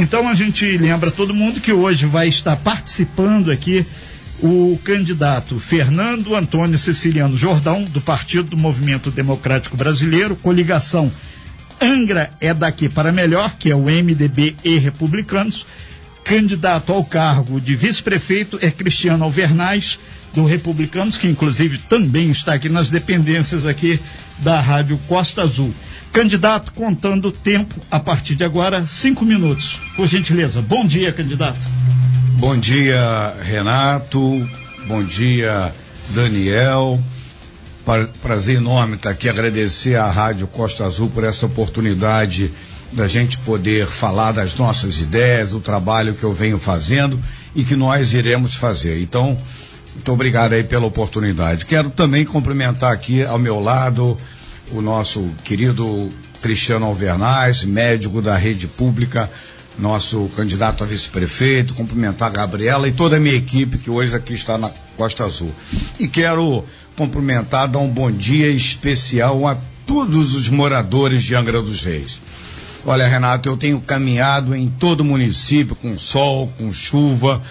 Então a gente lembra todo mundo que hoje vai estar participando aqui o candidato Fernando Antônio Ceciliano Jordão, do Partido do Movimento Democrático Brasileiro, coligação Angra é daqui para melhor, que é o MDB e Republicanos. Candidato ao cargo de vice-prefeito é Cristiano Alvernaz, do Republicanos, que inclusive também está aqui nas dependências aqui da Rádio Costa Azul. Candidato contando tempo a partir de agora, cinco minutos. Por gentileza. Bom dia, candidato. Bom dia, Renato. Bom dia, Daniel. Prazer enorme estar aqui, agradecer à Rádio Costa Azul por essa oportunidade da gente poder falar das nossas ideias, do trabalho que eu venho fazendo e que nós iremos fazer. Então, muito obrigado aí pela oportunidade. Quero também cumprimentar aqui ao meu lado o nosso querido Cristiano Alvernaz, médico da rede pública, nosso candidato a vice-prefeito, cumprimentar a Gabriela e toda a minha equipe que hoje aqui está na Costa Azul. E quero cumprimentar, dar um bom dia especial a todos os moradores de Angra dos Reis. Olha, Renato, eu tenho caminhado em todo o município com sol, com chuva,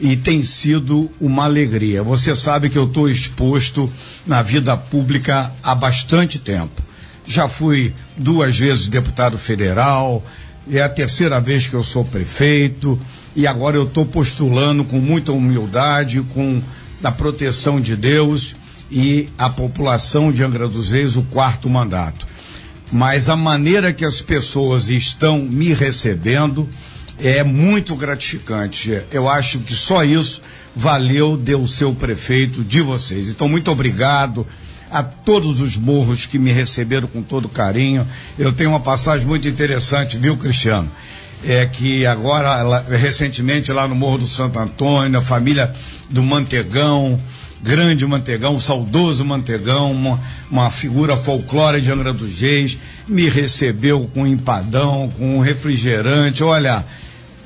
e tem sido uma alegria. Você sabe que eu estou exposto na vida pública há bastante tempo. Já fui duas vezes deputado federal, é a terceira vez que eu sou prefeito, e agora eu estou postulando com muita humildade, com a proteção de Deus e a população de Angra dos Reis o quarto mandato. Mas a maneira que as pessoas estão me recebendo, é muito gratificante. Eu acho que só isso valeu de o seu prefeito de vocês. Então, muito obrigado a todos os morros que me receberam com todo carinho. Eu tenho uma passagem muito interessante, viu, Cristiano? É que agora, recentemente, lá no Morro do Santo Antônio, a família do Mantegão, grande Mantegão, saudoso Mantegão, uma, uma figura folclórica de Angra dos Reis, me recebeu com empadão, com refrigerante. Olha,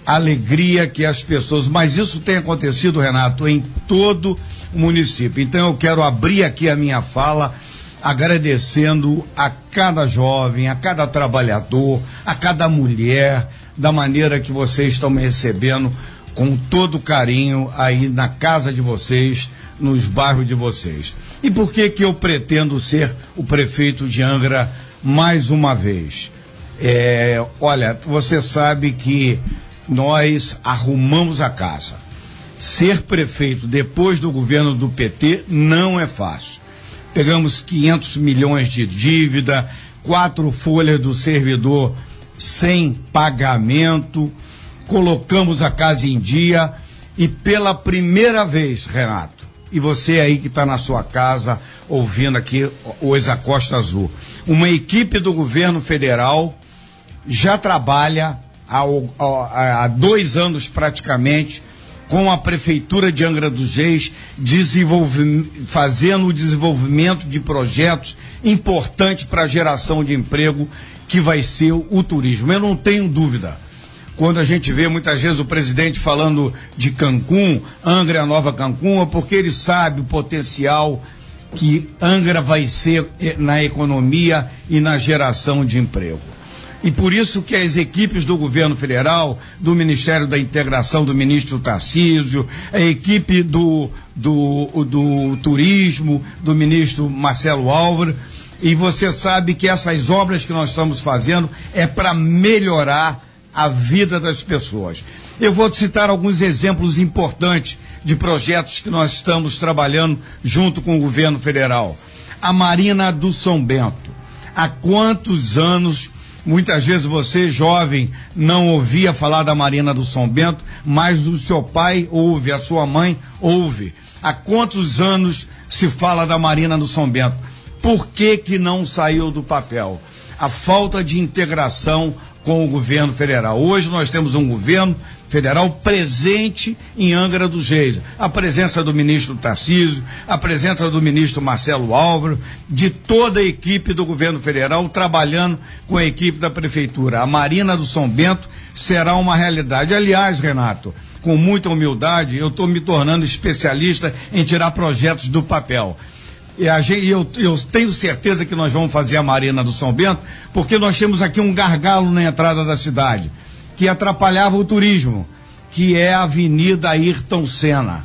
alegria que as pessoas, mas isso tem acontecido, Renato, em todo o município. Então eu quero abrir aqui a minha fala agradecendo a cada jovem, a cada trabalhador, a cada mulher, da maneira que vocês estão me recebendo com todo carinho aí na casa de vocês, nos bairros de vocês. E por que que eu pretendo ser o prefeito de Angra mais uma vez? É, olha, você sabe que nós arrumamos a casa. Ser prefeito depois do governo do PT não é fácil. Pegamos 500 milhões de dívida, quatro folhas do servidor sem pagamento, colocamos a casa em dia e pela primeira vez, Renato, e você aí que está na sua casa ouvindo aqui o Exacosta Azul, uma equipe do governo federal já trabalha há, há dois anos praticamente, com a Prefeitura de Angra dos Reis, fazendo o desenvolvimento de projetos importantes para a geração de emprego, que vai ser o turismo. Eu não tenho dúvida. Quando a gente vê muitas vezes o presidente falando de Cancún, Angra é a nova Cancún, é porque ele sabe o potencial que Angra vai ser eh, na economia e na geração de emprego. E por isso que as equipes do governo federal, do Ministério da Integração do ministro Tarcísio, a equipe do, do, do Turismo, do ministro Marcelo Álvaro, e você sabe que essas obras que nós estamos fazendo é para melhorar a vida das pessoas. Eu vou citar alguns exemplos importantes de projetos que nós estamos trabalhando junto com o governo federal. A Marina do São Bento. Há quantos anos Muitas vezes você, jovem, não ouvia falar da Marina do São Bento, mas o seu pai ouve, a sua mãe ouve. Há quantos anos se fala da Marina do São Bento? Por que que não saiu do papel? A falta de integração com o governo federal. Hoje nós temos um governo federal presente em Angra dos Reis. A presença do ministro Tarcísio, a presença do ministro Marcelo Álvaro, de toda a equipe do governo federal trabalhando com a equipe da prefeitura. A Marina do São Bento será uma realidade. Aliás, Renato, com muita humildade, eu estou me tornando especialista em tirar projetos do papel. E gente, eu, eu, tenho certeza que nós vamos fazer a Marina do São Bento, porque nós temos aqui um gargalo na entrada da cidade. que atrapalhava o turismo, que é a Avenida Ayrton Senna.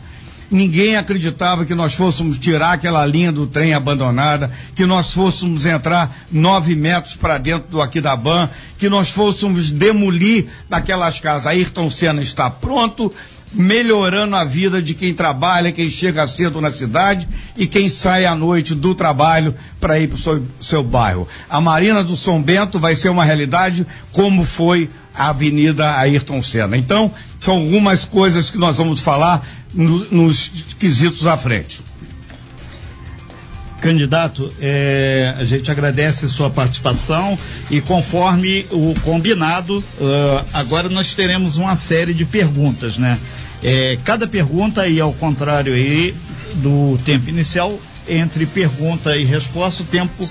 Ninguém acreditava que nós fôssemos tirar aquela linha do trem abandonada, que nós fôssemos entrar nove metros para dentro do Aquidaban, que nós fôssemos demolir daquelas casas. Ayrton Senna está pronto, melhorando a vida de quem trabalha, quem chega cedo na cidade e quem sai à noite do trabalho para ir para o seu, seu bairro. A Marina do São Bento vai ser uma realidade como foi Avenida Ayrton Senna. Então, são algumas coisas que nós vamos falar no, nos quesitos à frente. Candidato, é, a gente agradece sua participação e conforme o combinado, uh, agora nós teremos uma série de perguntas, né? É, cada pergunta e ao contrário aí do tempo inicial, entre pergunta e resposta, o tempo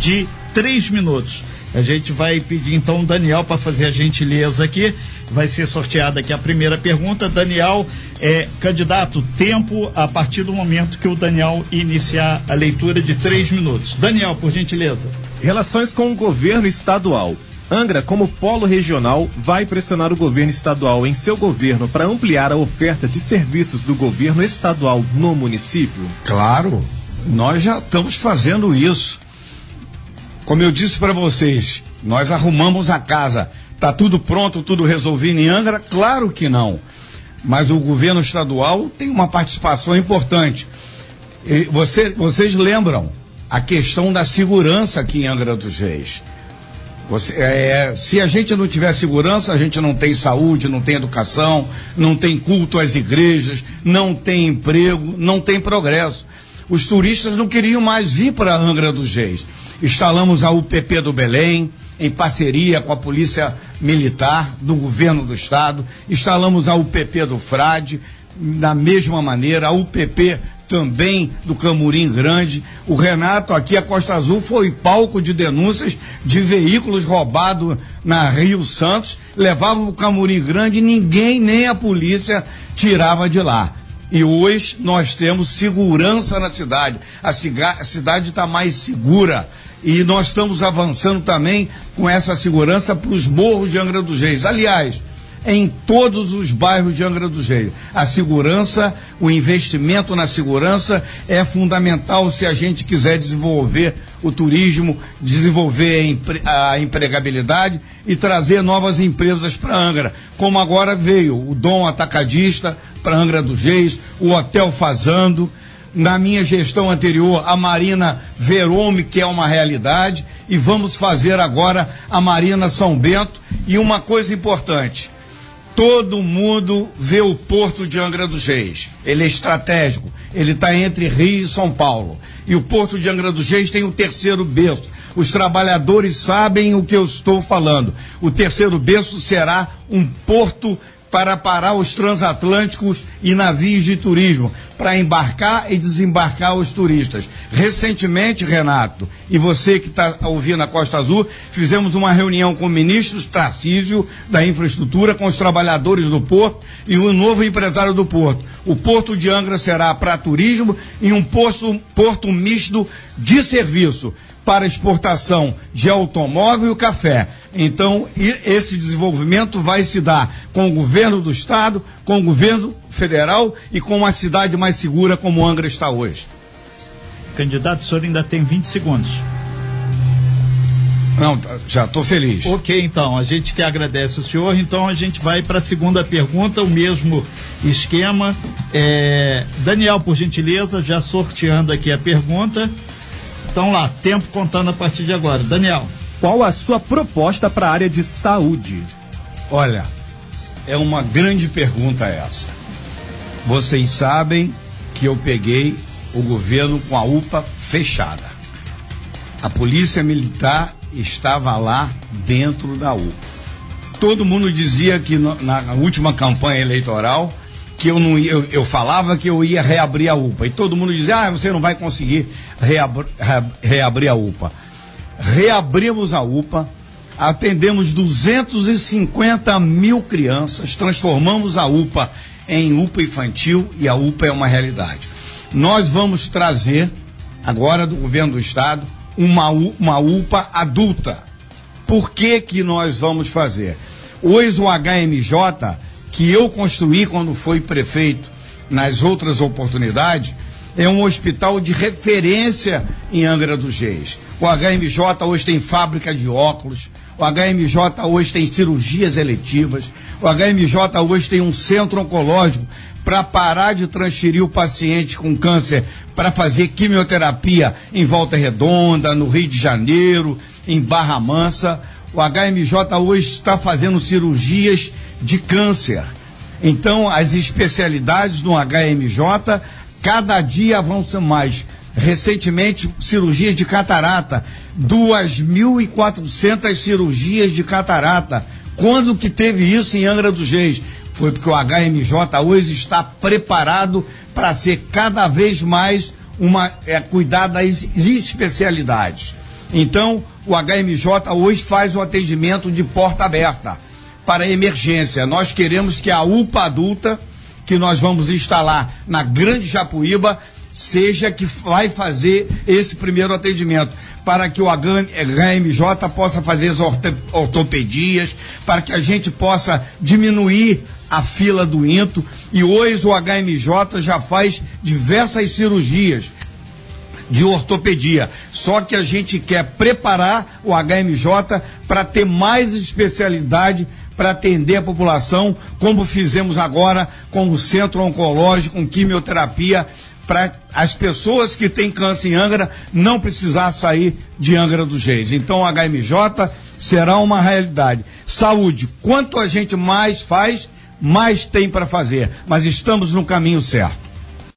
de três minutos. A gente vai pedir então o Daniel para fazer a gentileza aqui. Vai ser sorteada aqui a primeira pergunta. Daniel, é, candidato, tempo a partir do momento que o Daniel iniciar a leitura de três minutos. Daniel, por gentileza. Relações com o governo estadual. Angra, como polo regional, vai pressionar o governo estadual em seu governo para ampliar a oferta de serviços do governo estadual no município? Claro, nós já estamos fazendo isso. Como eu disse para vocês, nós arrumamos a casa. Tá tudo pronto, tudo resolvido em Angra? Claro que não. Mas o governo estadual tem uma participação importante. E você, vocês lembram a questão da segurança aqui em Angra dos Reis. Você, é, se a gente não tiver segurança, a gente não tem saúde, não tem educação, não tem culto às igrejas, não tem emprego, não tem progresso. Os turistas não queriam mais vir para Angra dos Reis instalamos a UPP do Belém, em parceria com a Polícia Militar do Governo do Estado, instalamos a UPP do Frade, da mesma maneira, a UPP também do Camurim Grande. O Renato aqui, a Costa Azul, foi palco de denúncias de veículos roubados na Rio Santos, levavam o Camurim Grande ninguém, nem a polícia, tirava de lá. E hoje nós temos segurança na cidade. A, a cidade está mais segura. E nós estamos avançando também com essa segurança para os morros de Angra dos Reis. Aliás, em todos os bairros de Angra dos Reis. A segurança, o investimento na segurança é fundamental se a gente quiser desenvolver o turismo, desenvolver a empregabilidade e trazer novas empresas para Angra. Como agora veio o Dom Atacadista para Angra dos Reis, o Hotel Fazando na minha gestão anterior, a Marina Verome, que é uma realidade, e vamos fazer agora a Marina São Bento. E uma coisa importante: todo mundo vê o porto de Angra dos Reis. Ele é estratégico, ele está entre Rio e São Paulo. E o porto de Angra dos Reis tem o terceiro berço. Os trabalhadores sabem o que eu estou falando. O terceiro berço será um porto para parar os transatlânticos e navios de turismo, para embarcar e desembarcar os turistas. Recentemente, Renato, e você que está ouvindo a Costa Azul, fizemos uma reunião com o ministro Tarcísio da Infraestrutura, com os trabalhadores do porto e o novo empresário do porto. O porto de Angra será para turismo e um porto, porto misto de serviço para exportação de automóvel e café. Então, esse desenvolvimento vai se dar com o governo do estado, com o governo federal e com uma cidade mais segura como Angra está hoje. Candidato, o senhor ainda tem 20 segundos. Não, tá, já estou feliz. Ok, então, a gente que agradece o senhor. Então, a gente vai para a segunda pergunta, o mesmo esquema. É, Daniel, por gentileza, já sorteando aqui a pergunta. Então lá, tempo contando a partir de agora. Daniel. Qual a sua proposta para a área de saúde? Olha, é uma grande pergunta essa. Vocês sabem que eu peguei o governo com a UPA fechada. A polícia militar estava lá dentro da UPA. Todo mundo dizia que no, na última campanha eleitoral que eu não eu, eu falava que eu ia reabrir a UPA. E todo mundo dizia, ah, você não vai conseguir reabri, reabrir a UPA. Reabrimos a UPA, atendemos 250 mil crianças, transformamos a UPA em UPA infantil e a UPA é uma realidade. Nós vamos trazer, agora do governo do estado, uma, uma UPA adulta. Por que que nós vamos fazer? Hoje o HMJ, que eu construí quando fui prefeito nas outras oportunidades, é um hospital de referência em Angra dos Reis. O HMJ hoje tem fábrica de óculos, o HMJ hoje tem cirurgias eletivas, o HMJ hoje tem um centro oncológico para parar de transferir o paciente com câncer para fazer quimioterapia em Volta Redonda, no Rio de Janeiro, em Barra Mansa. O HMJ hoje está fazendo cirurgias de câncer. Então, as especialidades no HMJ cada dia avançam mais. Recentemente, cirurgias de catarata, 2.400 cirurgias de catarata. Quando que teve isso em Angra dos Reis? Foi porque o HMJ hoje está preparado para ser cada vez mais uma é, cuidar das especialidades. Então, o HMJ hoje faz o atendimento de porta aberta para emergência. Nós queremos que a UPA adulta, que nós vamos instalar na Grande Japuíba, seja que vai fazer esse primeiro atendimento, para que o HMJ possa fazer as ortopedias, para que a gente possa diminuir a fila do INTO, e hoje o HMJ já faz diversas cirurgias de ortopedia. Só que a gente quer preparar o HMJ para ter mais especialidade para atender a população, como fizemos agora com o centro oncológico, com quimioterapia, para as pessoas que têm câncer em Angra não precisar sair de Angra dos Reis. Então o HMJ será uma realidade. Saúde, quanto a gente mais faz, mais tem para fazer, mas estamos no caminho certo.